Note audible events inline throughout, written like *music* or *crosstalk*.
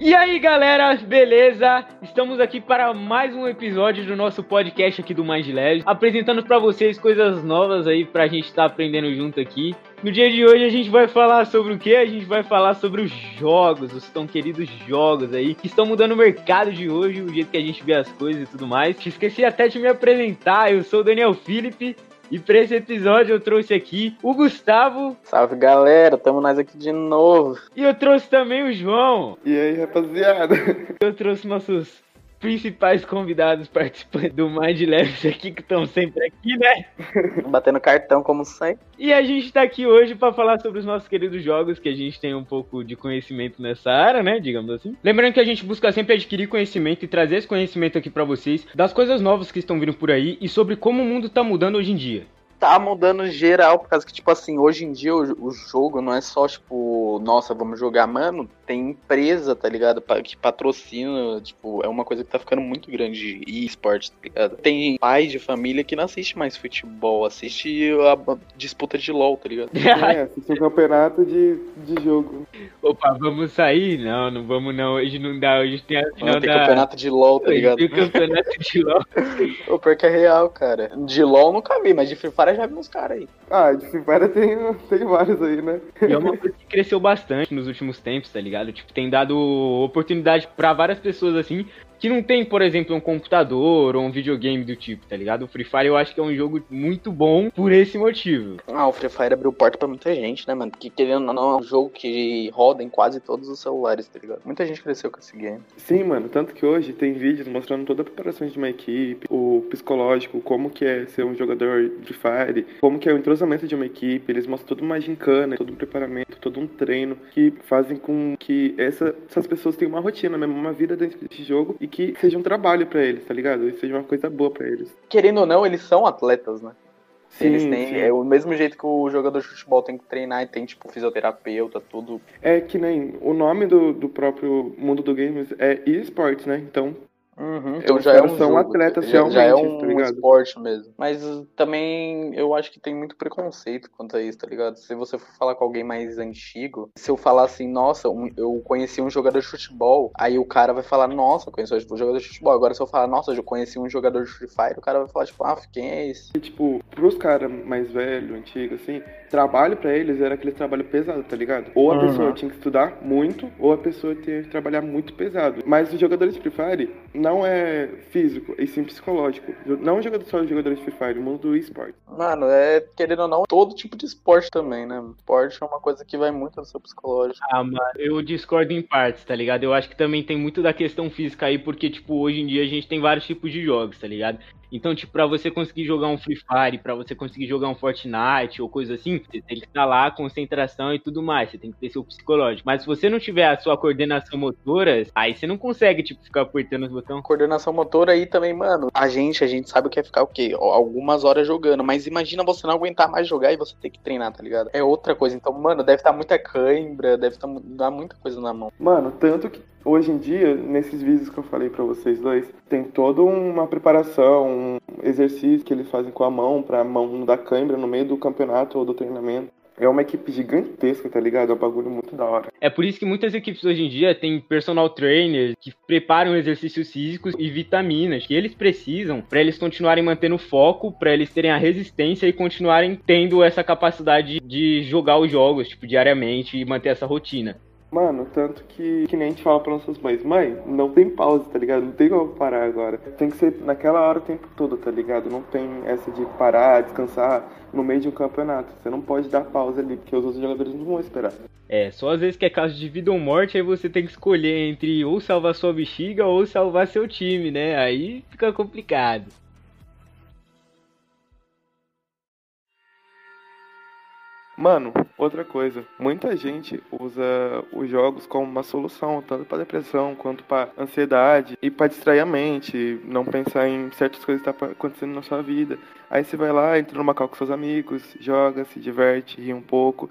E aí, galera, beleza? Estamos aqui para mais um episódio do nosso podcast aqui do Mind Leve, apresentando para vocês coisas novas aí pra gente estar tá aprendendo junto aqui. No dia de hoje a gente vai falar sobre o que? A gente vai falar sobre os jogos, os tão queridos jogos aí, que estão mudando o mercado de hoje, o jeito que a gente vê as coisas e tudo mais. Esqueci até de me apresentar, eu sou o Daniel Felipe, e para esse episódio eu trouxe aqui o Gustavo. Salve galera, tamo nós aqui de novo. E eu trouxe também o João. E aí rapaziada? Eu trouxe nossos principais convidados participantes do Mind Labs aqui, que estão sempre aqui, né? Batendo cartão, como sempre. E a gente tá aqui hoje para falar sobre os nossos queridos jogos, que a gente tem um pouco de conhecimento nessa área, né? Digamos assim. Lembrando que a gente busca sempre adquirir conhecimento e trazer esse conhecimento aqui para vocês, das coisas novas que estão vindo por aí e sobre como o mundo tá mudando hoje em dia tá mudando geral, por causa que, tipo assim, hoje em dia o, o, jogo não é só, tipo, nossa, vamos jogar, mano, tem empresa, tá ligado? Que patrocina, tipo, é uma coisa que tá ficando muito grande e esportes, tá ligado? Tem pai de família que não assiste mais futebol, assiste a disputa de LOL, tá ligado? *laughs* É, assiste o campeonato de, de jogo. Opa, vamos sair? Não, não vamos não, hoje não dá, hoje tem a final não, tem da... campeonato de LOL, tá ligado? Tem campeonato de LOL. *laughs* o pior que é real, cara. De LOL nunca vi, mas de Free Fire já vi uns caras aí. Ah, de Free Fire tem, tem vários aí, né? E é uma coisa que cresceu bastante nos últimos tempos, tá ligado? Tipo, tem dado oportunidade para várias pessoas assim que não tem, por exemplo, um computador ou um videogame do tipo, tá ligado? O Free Fire eu acho que é um jogo muito bom por esse motivo. Ah, o Free Fire abriu porta pra muita gente, né, mano? Porque querendo ou não, é um jogo que roda em quase todos os celulares, tá ligado? Muita gente cresceu com esse game. Sim, mano, tanto que hoje tem vídeos mostrando toda a preparação de uma equipe, o psicológico, como que é ser um jogador de Fire, como que é o entrosamento de uma equipe, eles mostram toda uma gincana, todo um preparamento, todo um treino que fazem com que essa, essas pessoas tenham uma rotina mesmo, uma vida dentro desse jogo e que seja um trabalho para eles, tá ligado? E seja uma coisa boa para eles. Querendo ou não, eles são atletas, né? Sim, eles têm, sim. é o mesmo jeito que o jogador de futebol tem que treinar e tem, tipo, fisioterapeuta, tudo. É que nem o nome do, do próprio mundo do games é esportes, né? Então Uhum, então já é um são jogo, atletas já, realmente, já é um tá esporte mesmo. Mas também eu acho que tem muito preconceito quanto a isso, tá ligado? Se você for falar com alguém mais antigo, se eu falar assim, nossa, um, eu conheci um jogador de futebol, aí o cara vai falar, nossa, eu conheci um jogador de futebol. Agora se eu falar, nossa, eu conheci um jogador de Free Fire, o cara vai falar, tipo, ah, quem é esse? E, tipo, pros caras mais velhos, antigos, assim, trabalho para eles era aquele trabalho pesado, tá ligado? Ou a uhum. pessoa tinha que estudar muito, ou a pessoa tinha que trabalhar muito pesado. Mas os jogadores de Free Fire não é físico, e sim psicológico. Não é jogador só de jogadores de Free Fire, o mundo do esporte. Mano, é, querendo ou não, todo tipo de esporte também, né? Esporte é uma coisa que vai muito no seu psicológico. Ah, mano, eu discordo em partes, tá ligado? Eu acho que também tem muito da questão física aí, porque, tipo, hoje em dia a gente tem vários tipos de jogos, tá ligado? Então, tipo, pra você conseguir jogar um Free Fire, pra você conseguir jogar um Fortnite ou coisa assim, você tem que estar lá, concentração e tudo mais. Você tem que ter seu psicológico. Mas se você não tiver a sua coordenação motora, aí você não consegue, tipo, ficar apertando os botões. Coordenação motora aí também, mano. A gente, a gente sabe o que é ficar o quê? Algumas horas jogando. Mas imagina você não aguentar mais jogar e você ter que treinar, tá ligado? É outra coisa. Então, mano, deve estar muita cãibra, deve estar dar muita coisa na mão. Mano, tanto que hoje em dia, nesses vídeos que eu falei para vocês dois, tem toda uma preparação, um exercício que eles fazem com a mão para mão dar câimbra no meio do campeonato ou do treinamento. É uma equipe gigantesca, tá ligado? É um bagulho muito da hora. É por isso que muitas equipes hoje em dia têm personal trainers que preparam exercícios físicos e vitaminas que eles precisam para eles continuarem mantendo foco, para eles terem a resistência e continuarem tendo essa capacidade de jogar os jogos, tipo, diariamente e manter essa rotina. Mano, tanto que, que nem a gente fala para nossas mães, mãe, não tem pausa, tá ligado? Não tem como parar agora. Tem que ser naquela hora o tempo todo, tá ligado? Não tem essa de parar, descansar no meio de um campeonato. Você não pode dar pausa ali, porque os outros jogadores não vão esperar. É, só às vezes que é caso de vida ou morte, aí você tem que escolher entre ou salvar sua bexiga ou salvar seu time, né? Aí fica complicado. Mano, outra coisa, muita gente usa os jogos como uma solução, tanto para depressão quanto para ansiedade e para distrair a mente, não pensar em certas coisas que estão tá acontecendo na sua vida. Aí você vai lá, entra no Macau com seus amigos, joga, se diverte, ri um pouco.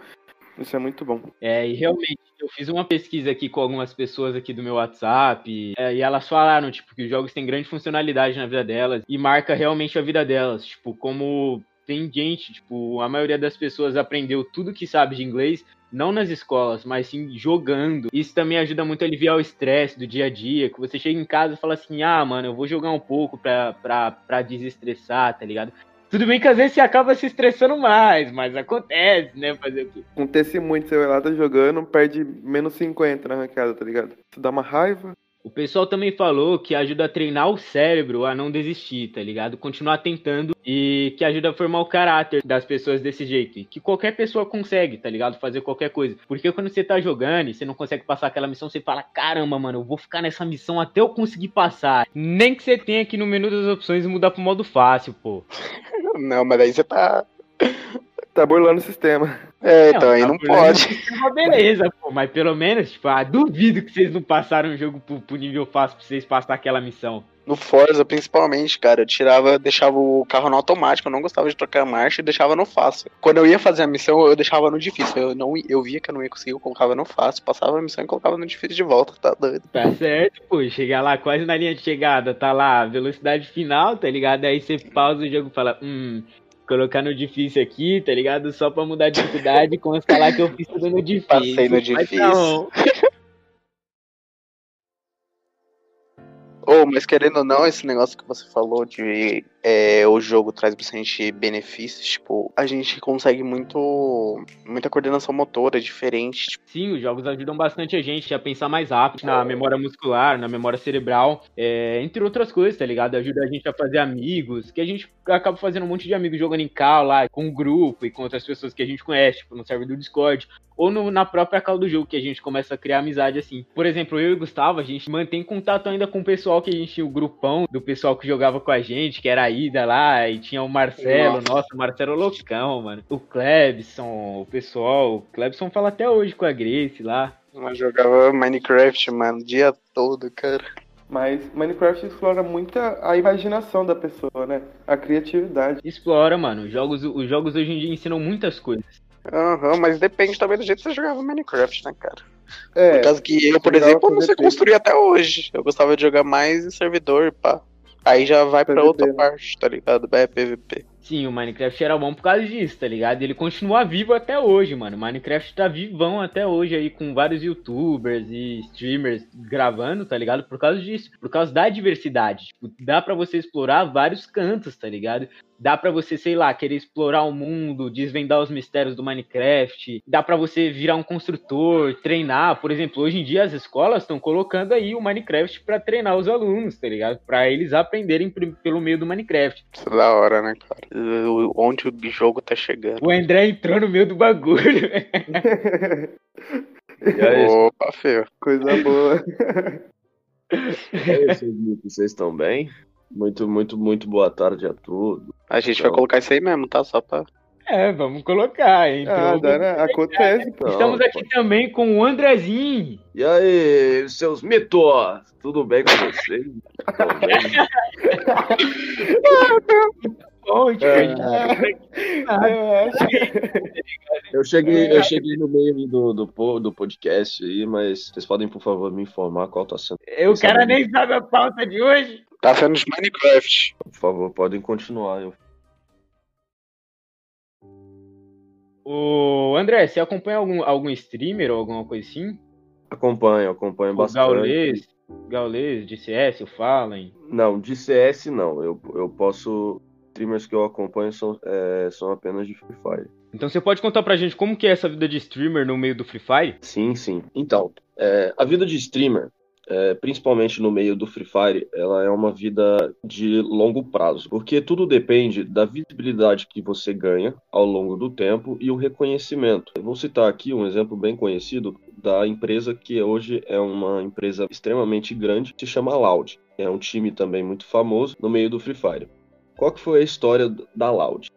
Isso é muito bom. É, e realmente, eu fiz uma pesquisa aqui com algumas pessoas aqui do meu WhatsApp, é, e elas falaram, tipo, que os jogos têm grande funcionalidade na vida delas e marca realmente a vida delas, tipo, como tem gente, tipo, a maioria das pessoas aprendeu tudo que sabe de inglês não nas escolas, mas sim jogando. Isso também ajuda muito a aliviar o estresse do dia a dia, que você chega em casa e fala assim, ah, mano, eu vou jogar um pouco pra, pra, pra desestressar, tá ligado? Tudo bem que às vezes você acaba se estressando mais, mas acontece, né? Fazer o quê? Acontece muito, você vai lá, tá jogando, perde menos 50 na arrancada, tá ligado? Isso dá uma raiva. O pessoal também falou que ajuda a treinar o cérebro a não desistir, tá ligado? Continuar tentando e que ajuda a formar o caráter das pessoas desse jeito. Que qualquer pessoa consegue, tá ligado? Fazer qualquer coisa. Porque quando você tá jogando e você não consegue passar aquela missão, você fala: caramba, mano, eu vou ficar nessa missão até eu conseguir passar. Nem que você tenha aqui no menu das opções mudar pro modo fácil, pô. *laughs* Não, mas aí você tá. Tá burlando o sistema. É, então aí tá não pode. Uma beleza, pô. Mas pelo menos, tipo, ah, duvido que vocês não passaram o jogo pro, pro nível fácil pra vocês passar aquela missão. No Forza, principalmente, cara, eu tirava, deixava o carro no automático, eu não gostava de trocar a marcha e deixava no fácil. Quando eu ia fazer a missão, eu deixava no difícil. Eu, não, eu via que eu não ia conseguir, eu colocava no fácil, passava a missão e colocava no difícil de volta, tá doido. Tá certo, pô. Chegar lá quase na linha de chegada, tá lá, velocidade final, tá ligado? Aí você pausa o jogo e fala, hum, colocar no difícil aqui, tá ligado? Só pra mudar a dificuldade e *laughs* constar lá que eu fiz tudo no difícil. Passei no Mas difícil. não. Ô, mas querendo ou não, esse negócio que você falou de é, o jogo traz bastante benefícios, tipo, a gente consegue muito muita coordenação motora diferente, tipo, Sim, os jogos ajudam bastante a gente a pensar mais rápido na memória muscular, na memória cerebral, é, entre outras coisas, tá ligado? Ajuda a gente a fazer amigos, que a gente acaba fazendo um monte de amigos jogando em call lá, com um grupo e com outras pessoas que a gente conhece, tipo, no server do Discord, ou no- na própria call do jogo, que a gente começa a criar amizade assim. Por exemplo, eu e o Gustavo, a gente mantém contato ainda com o pessoal que a gente tinha o grupão do pessoal que jogava com a gente, que era a Ida lá, e tinha o Marcelo, Nossa. nossa, o Marcelo loucão, mano. O Klebson, o pessoal, o Klebson fala até hoje com a Grace lá. eu jogava Minecraft, mano, o dia todo, cara. Mas Minecraft explora muito a imaginação da pessoa, né? A criatividade. Explora, mano. Os jogos, os jogos hoje em dia ensinam muitas coisas. Aham, mas depende também do jeito que você jogava Minecraft, né, cara? É, Por causa que eu, por exemplo, não sei construir até hoje. Eu gostava de jogar mais em servidor, pá. Aí já vai pra PVP, outra né? parte, tá ligado? É PVP. Sim, o Minecraft era bom por causa disso, tá ligado? Ele continua vivo até hoje, mano. O Minecraft tá vivão até hoje aí, com vários youtubers e streamers gravando, tá ligado? Por causa disso. Por causa da diversidade. Tipo, dá pra você explorar vários cantos, tá ligado? Dá pra você, sei lá, querer explorar o mundo, desvendar os mistérios do Minecraft. Dá pra você virar um construtor, treinar. Por exemplo, hoje em dia as escolas estão colocando aí o Minecraft pra treinar os alunos, tá ligado? Pra eles aprenderem pr- pelo meio do Minecraft. Isso é da hora, né, cara? Onde o jogo tá chegando. O André entrou no meio do bagulho. *laughs* E aí, Opa, feio. Coisa boa. e aí, seus mitos, vocês estão bem? Muito, muito, muito boa tarde a todos. A gente vai Então. colocar isso aí mesmo, tá? Só pra. É, vamos colocar. Então, Ah, dá, né? Acontece. pô. Estamos aqui também com o Andrezinho. E aí, seus mitos? Tudo bem com vocês? *laughs* Tão bem? *laughs* Bom, É. Ah, *laughs* Eu cheguei, eu cheguei no meio do, do, do podcast aí, mas vocês podem, por favor, me informar qual tá sendo. o cara nem sabe a pauta de hoje. Tá sendo de Minecraft. Por favor, podem continuar. Eu... O André, você acompanha algum, algum streamer ou alguma coisa assim? Acompanho, acompanho O bastante. Gaulês, Gaulês de CS, o Fallen. Não, de CS não. Eu, eu posso. Streamers que eu acompanho são, é, são apenas de Free Fire. Então você pode contar pra gente como que é essa vida de streamer no meio do Free Fire? Sim, sim. Então, é, a vida de streamer, é, principalmente no meio do Free Fire, ela é uma vida de longo prazo, porque tudo depende da visibilidade que você ganha ao longo do tempo e o reconhecimento. Eu vou citar aqui um exemplo bem conhecido da empresa que hoje é uma empresa extremamente grande, se chama Loud. É um time também muito famoso no meio do Free Fire. Qual que foi a história da Loud?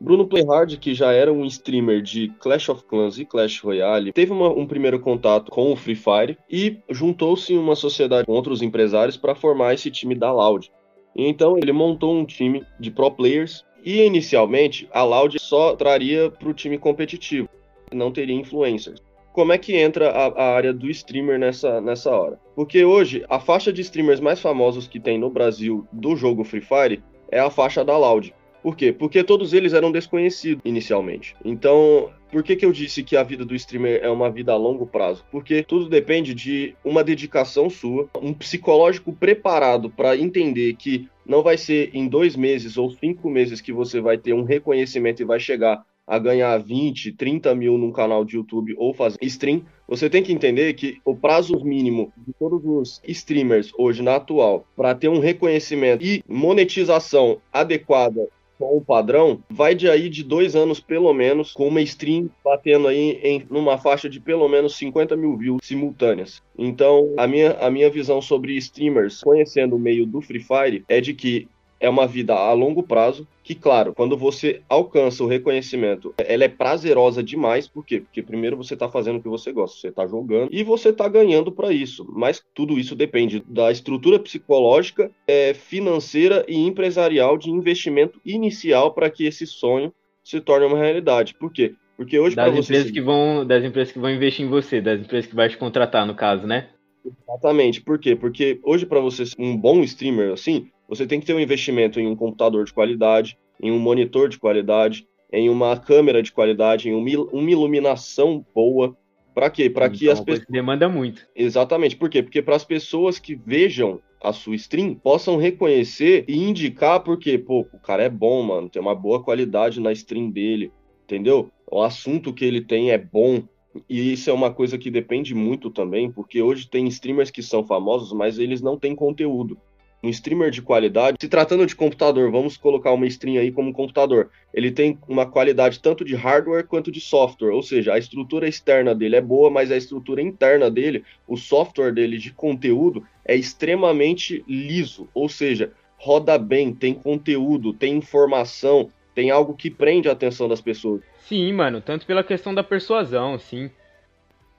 Bruno Playhard, que já era um streamer de Clash of Clans e Clash Royale, teve uma- um primeiro contato com o Free Fire e juntou-se em uma sociedade com outros empresários para formar esse time da Loud. Então ele montou um time de pro players e inicialmente a Loud só traria para o time competitivo, não teria influencers. Como é que entra a, a área do streamer nessa, nessa hora? Porque hoje a faixa de streamers mais famosos que tem no Brasil do jogo Free Fire é a faixa da Loud. Por quê? Porque todos eles eram desconhecidos inicialmente. Então, por que, que eu disse que a vida do streamer é uma vida a longo prazo? Porque tudo depende de uma dedicação sua, um psicológico preparado para entender que não vai ser em dois meses ou cinco meses que você vai ter um reconhecimento e vai chegar a ganhar 20, 30 mil num canal de YouTube ou fazer stream, você tem que entender que o prazo mínimo de todos os streamers hoje na atual para ter um reconhecimento e monetização adequada com o padrão, vai de aí de dois anos pelo menos, com uma stream batendo aí em numa faixa de pelo menos 50 mil views simultâneas. Então, a minha, a minha visão sobre streamers, conhecendo o meio do Free Fire, é de que é uma vida a longo prazo, que, claro, quando você alcança o reconhecimento, ela é prazerosa demais, por quê? Porque primeiro você está fazendo o que você gosta, você está jogando e você está ganhando para isso. Mas tudo isso depende da estrutura psicológica, é, financeira e empresarial de investimento inicial para que esse sonho se torne uma realidade. Por quê? Porque hoje das empresas que vão das empresas que vão investir em você, das empresas que vai te contratar no caso, né? Exatamente. Por quê? Porque hoje para você ser um bom streamer assim, você tem que ter um investimento em um computador de qualidade, em um monitor de qualidade, em uma câmera de qualidade, em uma iluminação boa. Para quê? Para que as pessoas. Demanda muito. Exatamente. Por quê? Porque para as pessoas que vejam a sua stream possam reconhecer e indicar porque, pô, o cara é bom, mano, tem uma boa qualidade na stream dele, entendeu? O assunto que ele tem é bom. E isso é uma coisa que depende muito também, porque hoje tem streamers que são famosos, mas eles não têm conteúdo um streamer de qualidade, se tratando de computador, vamos colocar uma stream aí como computador, ele tem uma qualidade tanto de hardware quanto de software, ou seja, a estrutura externa dele é boa, mas a estrutura interna dele, o software dele de conteúdo é extremamente liso, ou seja, roda bem, tem conteúdo, tem informação, tem algo que prende a atenção das pessoas. Sim, mano, tanto pela questão da persuasão, sim.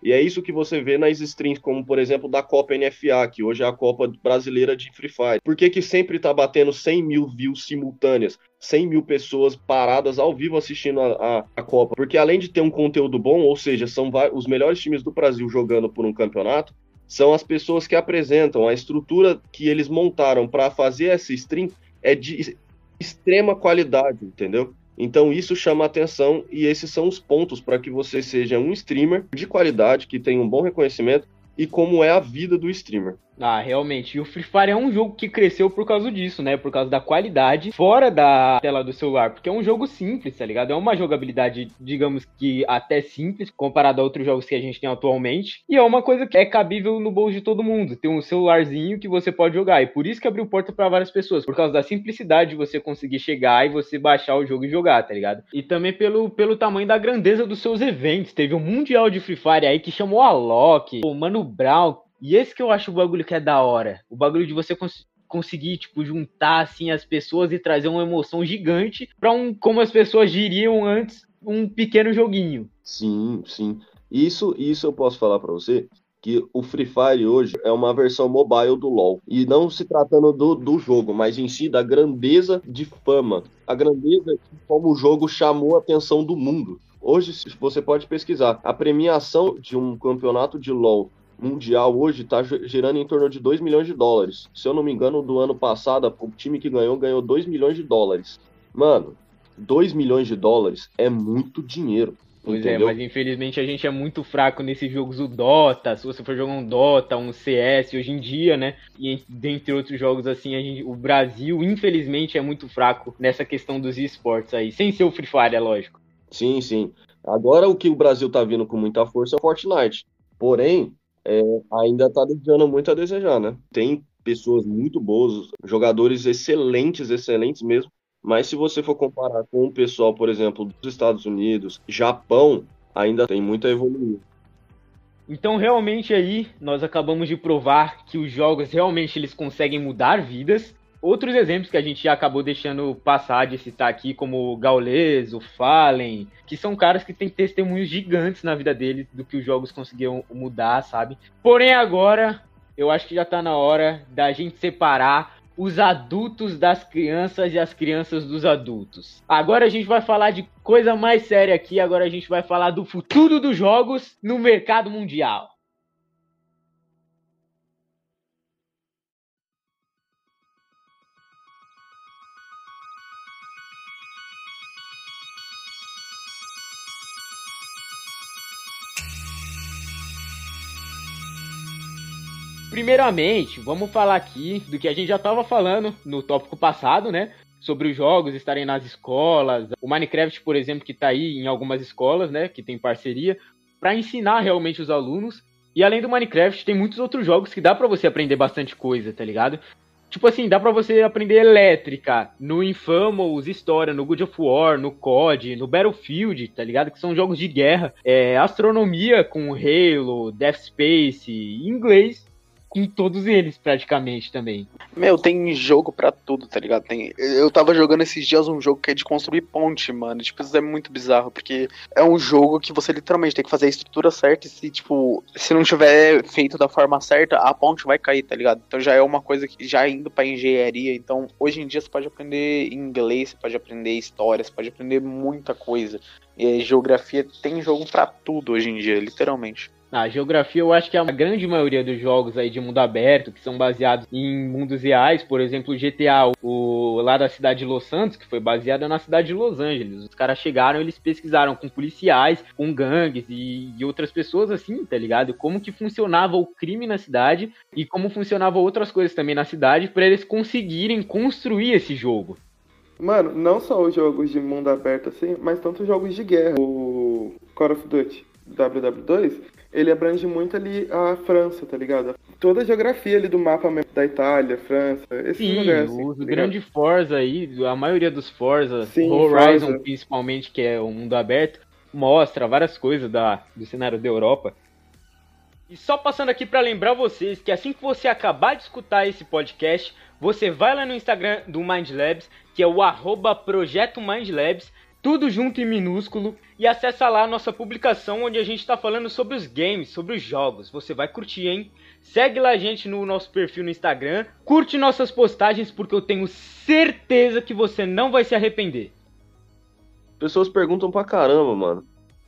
E é isso que você vê nas streams, como por exemplo da Copa NFA, que hoje é a Copa Brasileira de Free Fire. Por que, que sempre tá batendo 100 mil views simultâneas? 100 mil pessoas paradas ao vivo assistindo a, a, a, Copa. Porque além de ter um conteúdo bom, ou seja, são os melhores times do Brasil jogando por um campeonato, são as pessoas que apresentam. A estrutura que eles montaram para fazer essa stream é de extrema qualidade, entendeu? Então isso chama atenção e esses são os pontos para que você seja um streamer de qualidade, que tenha um bom reconhecimento e como é a vida do streamer. Ah, realmente. E o Free Fire é um jogo que cresceu por causa disso, né? Por causa da qualidade fora da tela do celular. Porque é um jogo simples, tá ligado? É uma jogabilidade, digamos que até simples, comparado a outros jogos que a gente tem atualmente. E é uma coisa que é cabível no bolso de todo mundo. Tem um celularzinho que você pode jogar. E por isso que abriu porta para várias pessoas. Por causa da simplicidade de você conseguir chegar e você baixar o jogo e jogar, tá ligado? E também pelo, pelo tamanho da grandeza dos seus eventos. Teve um Mundial de Free Fire aí que chamou a Loki, o Mano Brown, e esse que eu acho o bagulho que é da hora. O bagulho de você cons conseguir, tipo, juntar, assim, as pessoas e trazer uma emoção gigante para um, como as pessoas diriam antes, um pequeno joguinho. Sim, sim. Isso, isso eu posso falar para você, que o Free Fire hoje é uma versão mobile do LoL. E não se tratando do, do jogo, mas em si da grandeza de fama. A grandeza de como o jogo chamou a atenção do mundo. Hoje você pode pesquisar. A premiação de um campeonato de LoL mundial hoje está gerando em torno de 2 milhões de dólares. Se eu não me engano, do ano passado, o time que ganhou ganhou 2 milhões de dólares. Mano, 2 milhões de dólares é muito dinheiro. Pois é, entendeu? é, mas infelizmente a gente é muito fraco nesses jogos do Dota. Se você for jogar um Dota, um CS hoje em dia, né? E dentre outros jogos assim, gente, o Brasil, infelizmente, é muito fraco nessa questão dos esportes aí. Sem ser o Free Fire, é lógico. Sim, sim. Agora o que o Brasil tá vindo com muita força é o Fortnite. Porém, é, ainda está deixando muito a desejar, né? Tem pessoas muito boas, jogadores excelentes, excelentes mesmo, mas se você for comparar com o pessoal, por exemplo, dos Estados Unidos, Japão, ainda tem muito a evoluir. Então, realmente aí, nós acabamos de provar que os jogos realmente eles conseguem mudar vidas Outros exemplos que a gente acabou deixando passar de citar aqui, como o Gaules, o Fallen, que são caras que têm testemunhos gigantes na vida deles do que os jogos conseguiram mudar, sabe? Porém, agora, eu acho que já tá na hora da gente separar os adultos das crianças e as crianças dos adultos. Agora a gente vai falar de coisa mais séria aqui, agora a gente vai falar do futuro dos jogos no mercado mundial. Primeiramente, vamos falar aqui do que a gente já estava falando no tópico passado, né? Sobre os jogos estarem nas escolas. O Minecraft, por exemplo, que está aí em algumas escolas, né? Que tem parceria, para ensinar realmente os alunos. E além do Minecraft, tem muitos outros jogos que dá para você aprender bastante coisa, tá ligado? Tipo assim, dá pra você aprender elétrica no Infamous, História, no God of War, no COD, no Battlefield, tá ligado? Que são jogos de guerra. É, astronomia com Halo, Death Space, inglês com todos eles, praticamente, também. Meu, tem jogo pra tudo, tá ligado? Tem... Eu tava jogando esses dias um jogo que é de construir ponte, mano. Tipo, isso é muito bizarro, porque é um jogo que você literalmente tem que fazer a estrutura certa e se, tipo, se não tiver feito da forma certa, a ponte vai cair, tá ligado? Então já é uma coisa que já indo pra engenharia. Então, hoje em dia você pode aprender inglês, você pode aprender história, você pode aprender muita coisa. E geografia tem jogo pra tudo hoje em dia, literalmente. A geografia, eu acho que a grande maioria dos jogos aí de mundo aberto, que são baseados em mundos reais, por exemplo, o GTA, o lá da cidade de Los Santos, que foi baseada na cidade de Los Angeles. Os caras chegaram, eles pesquisaram com policiais, com gangues e, e outras pessoas assim, tá ligado? Como que funcionava o crime na cidade e como funcionavam outras coisas também na cidade para eles conseguirem construir esse jogo. Mano, não só os jogos de mundo aberto assim, mas tanto os jogos de guerra. O Call of Duty WW2, ele abrange muito ali a França, tá ligado? Toda a geografia ali do mapa da Itália, França, esses Sim, lugares. Assim, os tá grandes Forza aí, a maioria dos Forza, Sim, Horizon Forza. principalmente, que é o mundo aberto, mostra várias coisas da, do cenário da Europa. E só passando aqui para lembrar vocês que assim que você acabar de escutar esse podcast, você vai lá no Instagram do Mind Labs, que é o arroba Projeto Mind Labs, tudo junto em minúsculo, e acessa lá a nossa publicação onde a gente está falando sobre os games, sobre os jogos. Você vai curtir, hein? Segue lá a gente no nosso perfil no Instagram, curte nossas postagens porque eu tenho certeza que você não vai se arrepender. Pessoas perguntam pra caramba, mano.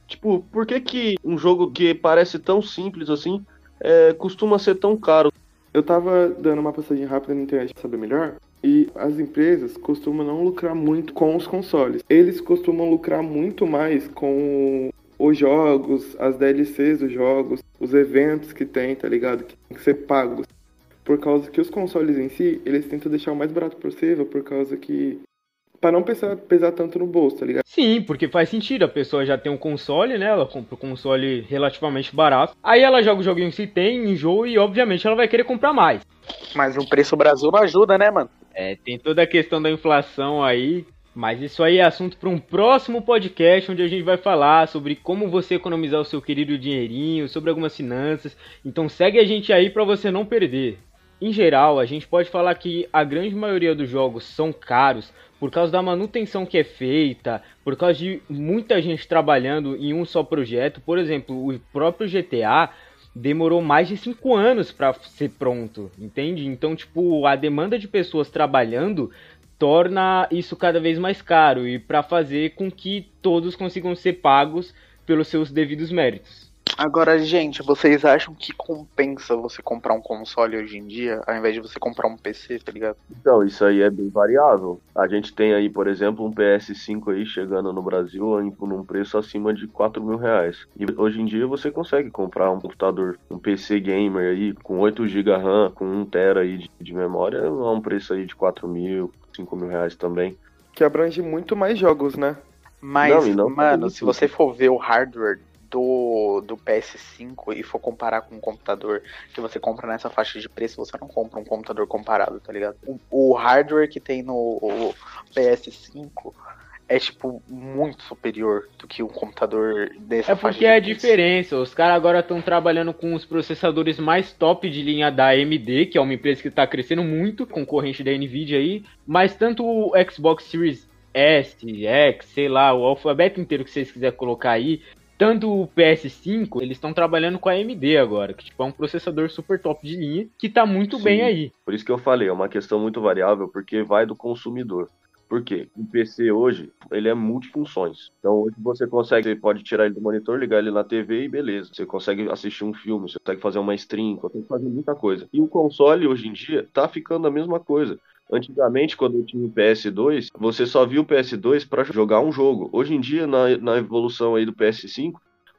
Tipo, por que que um jogo que parece tão simples assim é, costuma ser tão caro? Eu tava dando uma passadinha rápida na internet pra saber melhor. E as empresas costumam não lucrar muito com os consoles. Eles costumam lucrar muito mais com os jogos, as DLCs dos jogos, os eventos que tem, tá ligado? Que tem que ser pagos. Por causa que os consoles em si, eles tentam deixar o mais barato possível, por causa que. Pra não pesar, pesar tanto no bolso, tá ligado? Sim, porque faz sentido. A pessoa já tem um console, né? Ela compra um console relativamente barato. Aí ela joga o joguinho que se tem, enjoa e obviamente ela vai querer comprar mais. Mas o preço Brasil não ajuda, né, mano? É, tem toda a questão da inflação aí, mas isso aí é assunto para um próximo podcast onde a gente vai falar sobre como você economizar o seu querido dinheirinho, sobre algumas finanças. Então segue a gente aí para você não perder. Em geral, a gente pode falar que a grande maioria dos jogos são caros por causa da manutenção que é feita, por causa de muita gente trabalhando em um só projeto. Por exemplo, o próprio GTA demorou mais de cinco anos para ser pronto, entende? Então, tipo, a demanda de pessoas trabalhando torna isso cada vez mais caro e para fazer com que todos consigam ser pagos pelos seus devidos méritos. Agora, gente, vocês acham que compensa você comprar um console hoje em dia, ao invés de você comprar um PC, tá ligado? Então, isso aí é bem variável. A gente tem aí, por exemplo, um PS5 aí chegando no Brasil em, num preço acima de 4 mil reais. E hoje em dia você consegue comprar um computador, um PC gamer aí, com 8 GB RAM, com 1 TB aí de, de memória, a um preço aí de 4 mil, 5 mil reais também. Que abrange muito mais jogos, né? Mas, Não, não mano, tudo se você for ver o hardware do, do PS5 e for comparar com um computador que você compra nessa faixa de preço, você não compra um computador comparado, tá ligado? O, o hardware que tem no o PS5 é, tipo, muito superior do que um computador dessa É porque de é a diferença. Os caras agora estão trabalhando com os processadores mais top de linha da AMD, que é uma empresa que está crescendo muito, concorrente da Nvidia aí. Mas tanto o Xbox Series S, X, sei lá, o alfabeto inteiro que vocês quiserem colocar aí, tanto o PS5, eles estão trabalhando com a AMD agora, que tipo, é um processador super top de linha, que tá muito Sim. bem aí. Por isso que eu falei, é uma questão muito variável, porque vai do consumidor. Por quê? O PC hoje, ele é multifunções. Então hoje você consegue, você pode tirar ele do monitor, ligar ele na TV e beleza. Você consegue assistir um filme, você consegue fazer uma stream, consegue fazer muita coisa. E o console hoje em dia tá ficando a mesma coisa. Antigamente, quando eu tinha o PS2, você só via o PS2 para jogar um jogo. Hoje em dia, na, na evolução aí do PS5,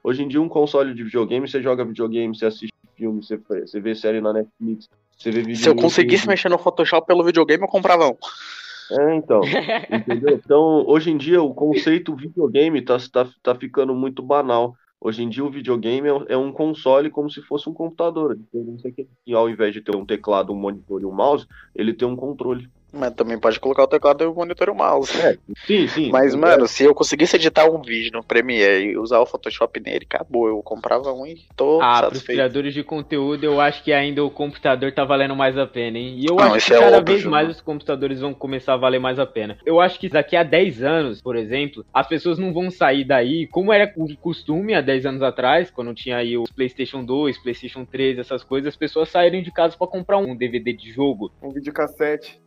hoje em dia um console de videogame, você joga videogame, você assiste filme, você, você vê série na Netflix, você vê vídeo Se eu conseguisse mexer no Photoshop pelo videogame, eu comprava um. É, então. *laughs* Entendeu? Então, hoje em dia, o conceito videogame tá, tá, tá ficando muito banal. Hoje em dia, o videogame é um- é um console como se fosse um computador. Que, ao invés de ter um teclado, um monitor e um mouse, ele tem um controle. Mas também pode colocar o teclado e o monitor e o mouse. É, sim, sim. *laughs* Mas, mano, se eu conseguisse editar um vídeo no Premiere e usar o Photoshop nele, acabou. Eu comprava um e tô Ah, pros satisfeito. criadores de conteúdo, eu acho que ainda o computador tá valendo mais a pena, hein? E eu Não, acho que é cada óbvio, vez mais os computadores vão começar a valer mais a pena. Eu acho que daqui a 10 anos, por exemplo, as pessoas não vão sair daí, como era o costume há 10 anos atrás, quando tinha aí o PlayStation 2, PlayStation 3, essas coisas, as pessoas saíram de casa pra comprar um DVD de jogo. Um videocassete.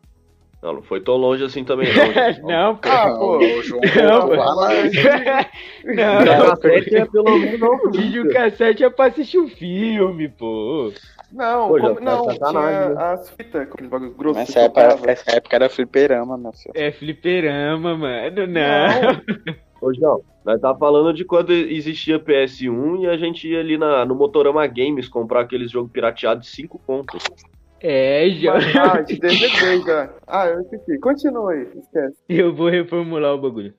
Não, não foi tão longe assim também, não. *laughs* não, pô. Ah, pô. o João Não, pô. fala. *laughs* não, Cassete é pelo menos não. *laughs* Videocassete é pra assistir um filme, pô. Não, Pô, como- tá não, tinha né? as fitas, aqueles bagulho grosso que Nessa época, essa época era fliperama, meu filho. É fliperama, mano. Não. Ô, João, nós tá falando de quando existia PS1 e a gente ia ali na, no Motorama Games comprar aqueles jogos pirateados de 5 contos. É, já. Ah, de DVD já. Ah, eu esqueci. Continua aí, esquece. Eu vou reformular o bagulho.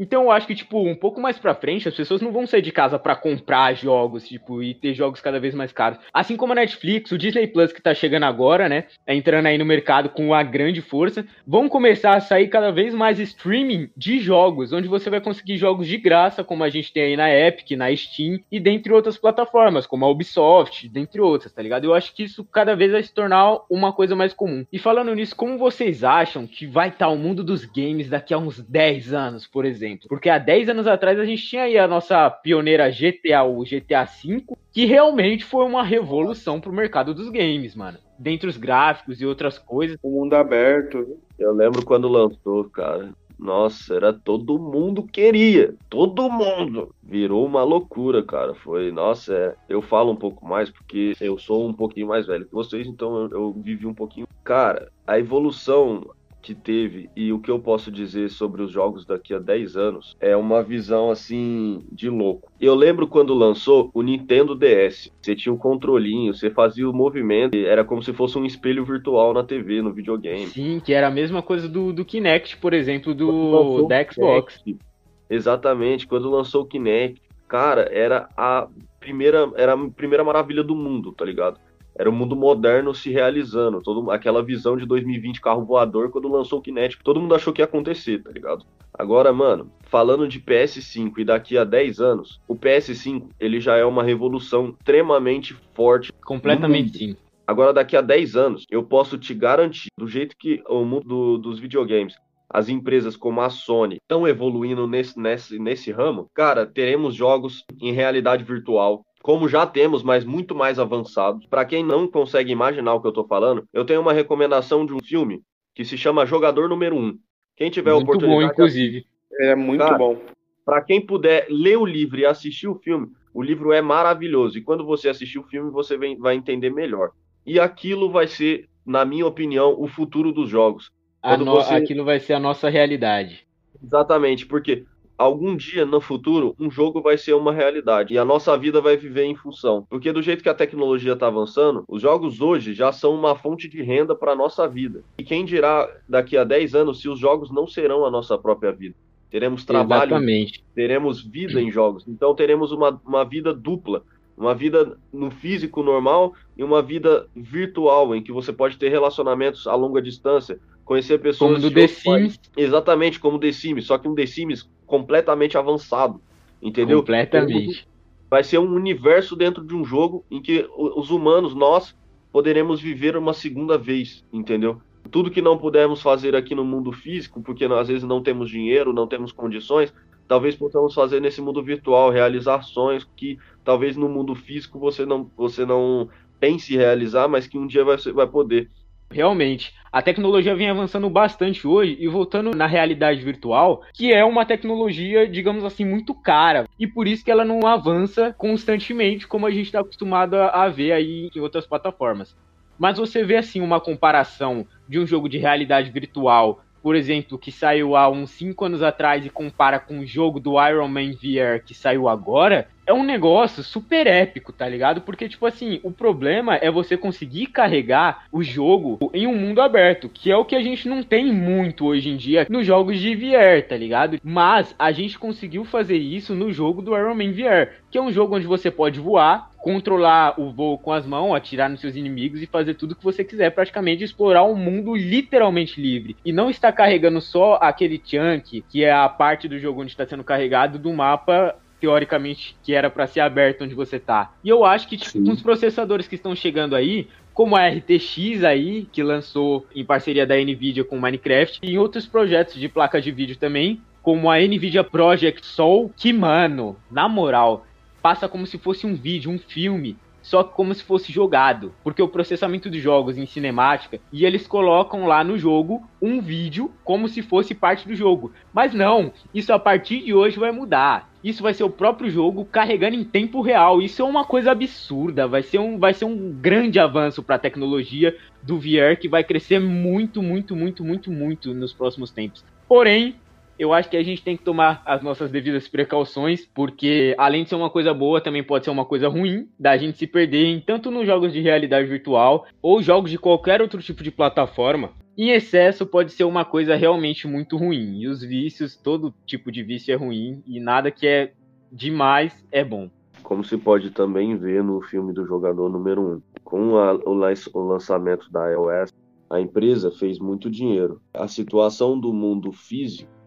Então eu acho que, tipo, um pouco mais pra frente, as pessoas não vão sair de casa pra comprar jogos, tipo, e ter jogos cada vez mais caros. Assim como a Netflix, o Disney Plus que tá chegando agora, né? Tá entrando aí no mercado com uma grande força. Vão começar a sair cada vez mais streaming de jogos, onde você vai conseguir jogos de graça, como a gente tem aí na Epic, na Steam, e dentre outras plataformas, como a Ubisoft, dentre outras, tá ligado? Eu acho que isso cada vez vai se tornar uma coisa mais comum. E falando nisso, como vocês acham que vai estar o mundo dos games daqui a uns 10 anos, por exemplo? Porque há 10 anos atrás a gente tinha aí a nossa pioneira GTA, o GTA V, que realmente foi uma revolução pro mercado dos games, mano. Dentre os gráficos e outras coisas. O mundo aberto. Eu lembro quando lançou, cara. Nossa, era todo mundo queria, todo mundo. Virou uma loucura, cara. Foi, nossa, é, eu falo um pouco mais porque eu sou um pouquinho mais velho que vocês, então eu, eu vivi um pouquinho. Cara, a evolução que teve e o que eu posso dizer sobre os jogos daqui a 10 anos é uma visão assim de louco. Eu lembro quando lançou o Nintendo DS. Você tinha um controlinho, você fazia o movimento, era como se fosse um espelho virtual na TV, no videogame. Sim, que era a mesma coisa do, do Kinect, por exemplo, do da o Xbox. Kinect, exatamente, quando lançou o Kinect, cara, era a primeira, era a primeira maravilha do mundo, tá ligado? Era o mundo moderno se realizando, todo, aquela visão de 2020 carro voador quando lançou o Kinect, todo mundo achou que ia acontecer, tá ligado? Agora, mano, falando de PS5 e daqui a 10 anos, o PS5, ele já é uma revolução extremamente forte Completamente sim. Agora, daqui a 10 anos, eu posso te garantir, do jeito que o mundo do- dos videogames, as empresas como a Sony estão evoluindo nesse, nesse, nesse ramo, cara, teremos jogos em realidade virtual. Como já temos, mas muito mais avançados. Para quem não consegue imaginar o que eu tô falando, eu tenho uma recomendação de um filme que se chama Jogador Número 1. Quem tiver a Muito bom, oportunidade, inclusive. É muito Cara, bom. para quem puder ler o livro e assistir o filme, o livro é maravilhoso. E quando você assistir o filme, você vem- vai entender melhor. E aquilo vai ser, na minha opinião, o futuro dos jogos. No- você- Aquilo vai ser a nossa realidade. Exatamente, porque algum dia no futuro um jogo vai ser uma realidade e a nossa vida vai viver em função. Porque do jeito que a tecnologia está avançando, os jogos hoje já são uma fonte de renda para a nossa vida. E quem dirá daqui a 10 anos se os jogos não serão a nossa própria vida? Teremos trabalho Exatamente. teremos vida em jogos. Então teremos uma, uma vida dupla. Uma vida no físico normal e uma vida virtual, em que você pode ter relacionamentos a longa distância, conhecer pessoas. Como do The. Sims. Exatamente, como The Sims, só que um The Sims completamente avançado. Entendeu? Completamente. Vai ser um universo dentro de um jogo em que os humanos, nós, poderemos viver uma segunda vez, entendeu? Tudo que não pudermos fazer aqui no mundo físico, porque às vezes não temos dinheiro, não temos condições, talvez possamos fazer nesse mundo virtual, realizar sonhos que talvez no mundo físico você não, você não pense em realizar, mas que um dia vai, vai poder. Realmente, a tecnologia vem avançando bastante hoje e voltando na realidade virtual, que é uma tecnologia, digamos assim, muito cara. E por isso que ela não avança constantemente como a gente está acostumado a, ver aí em outras plataformas. Mas você vê assim uma comparação de um jogo de realidade virtual por exemplo, que saiu há uns 5 anos atrás e compara com o jogo do Iron Man VR que saiu agora, é um negócio super épico, tá ligado? Porque, tipo assim, o problema é você conseguir carregar o jogo em um mundo aberto, que é o que a gente não tem muito hoje em dia nos jogos de VR, tá ligado? Mas a gente conseguiu fazer isso no jogo do Iron Man VR, que é um jogo onde você pode voar, controlar o voo com as mãos, atirar nos seus inimigos e fazer tudo que você quiser, praticamente explorar um mundo literalmente livre. E não está carregando só aquele chunk, que é a parte do jogo onde está sendo carregado do mapa teoricamente que era para ser aberto onde você tá. E eu acho que tipo, com os processadores que estão chegando aí, como a RTX aí, que lançou em parceria da Nvidia com Minecraft, e outros projetos de placa de vídeo também, como a Nvidia Project Soul, que mano, na moral, passa como se fosse um vídeo, um filme só como se fosse jogado, porque o processamento de jogos em cinemática e eles colocam lá no jogo um vídeo como se fosse parte do jogo. Mas não, isso a partir de hoje vai mudar. Isso vai ser o próprio jogo carregando em tempo real. Isso é uma coisa absurda. Vai ser um, vai ser um grande avanço para a tecnologia do VR que vai crescer muito, muito, muito, muito, muito nos próximos tempos. Porém, eu acho que a gente tem que tomar as nossas devidas precauções, porque além de ser uma coisa boa, também pode ser uma coisa ruim da gente se perder em tanto nos jogos de realidade virtual ou jogos de qualquer outro tipo de plataforma. Em excesso pode ser uma coisa realmente muito ruim. E os vícios, todo tipo de vício é ruim e nada que é demais é bom. Como se pode também ver no filme do jogador número 1. Um. Com a, o, lançamento da iOS, a empresa fez muito dinheiro. A situação do mundo físico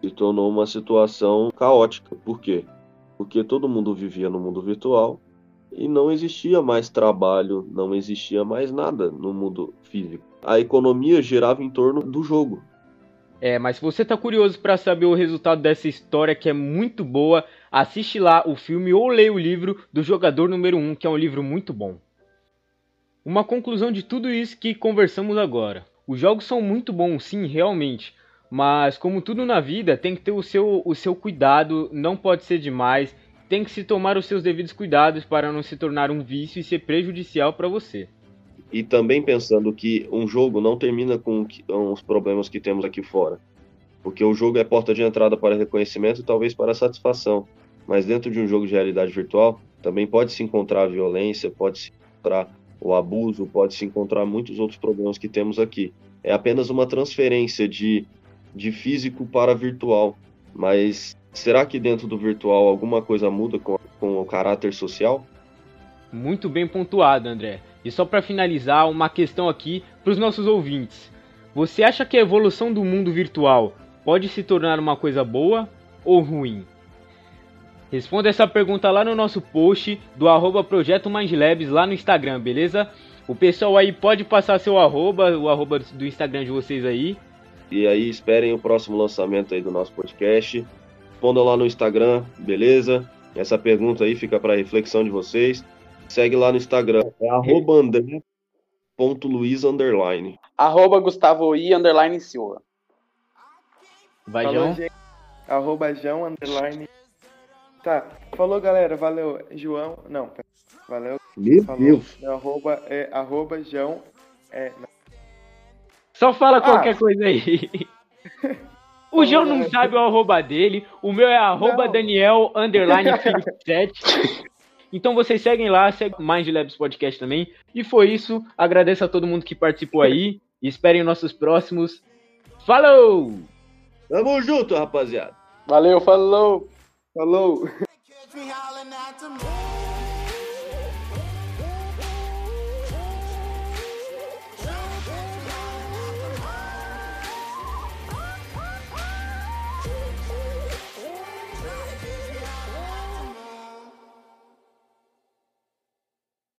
se tornou uma situação caótica. Por quê? Porque todo mundo vivia no mundo virtual e não existia mais trabalho, não existia mais nada no mundo físico. A economia girava em torno do jogo. É, mas se você tá curioso para saber o resultado dessa história que é muito boa, assiste lá o filme ou leia o livro do Jogador Número 1, que é um livro muito bom. Uma conclusão de tudo isso que conversamos agora. Os jogos são muito bons, sim, realmente, mas como tudo na vida, tem que ter o seu, o seu cuidado, não pode ser demais, tem que se tomar os seus devidos cuidados para não se tornar um vício e ser prejudicial para você. E também pensando que um jogo não termina com os problemas que temos aqui fora. Porque o jogo é porta de entrada para reconhecimento e talvez para satisfação. Mas dentro de um jogo de realidade virtual, também pode se encontrar violência, pode se encontrar o abuso, pode se encontrar muitos outros problemas que temos aqui. É apenas uma transferência de de físico para virtual. Mas será que dentro do virtual alguma coisa muda com, com o caráter social? Muito bem pontuado, André. E só para finalizar, uma questão aqui para os nossos ouvintes. Você acha que a evolução do mundo virtual pode se tornar uma coisa boa ou ruim? Responda essa pergunta lá no nosso post do arroba Projeto Mindlabs lá no Instagram, beleza? O pessoal aí pode passar seu arroba, o arroba do Instagram de vocês aí, e aí esperem o próximo lançamento aí do nosso podcast. Respondam lá no Instagram, beleza? Essa pergunta aí fica para reflexão de vocês. Segue lá no Instagram, é arroba andré.luiz underline. Arroba Gustavo I underline Silva. Vai, Falou, João. Arroba João underline. Tá, falou galera, valeu. João, não, valeu. Meu falou. Deus. Arroba é arroba João, é, não. Só fala ah. qualquer coisa aí. *laughs* O João não sabe o arroba dele. O meu é arroba Daniel underline *laughs* 7. Então vocês seguem lá, seguem Mind Labs Podcast também. E foi isso. Agradeço a todo mundo que participou aí. E esperem nossos próximos. Falou! Tamo junto, rapaziada. Valeu, falou! Falou!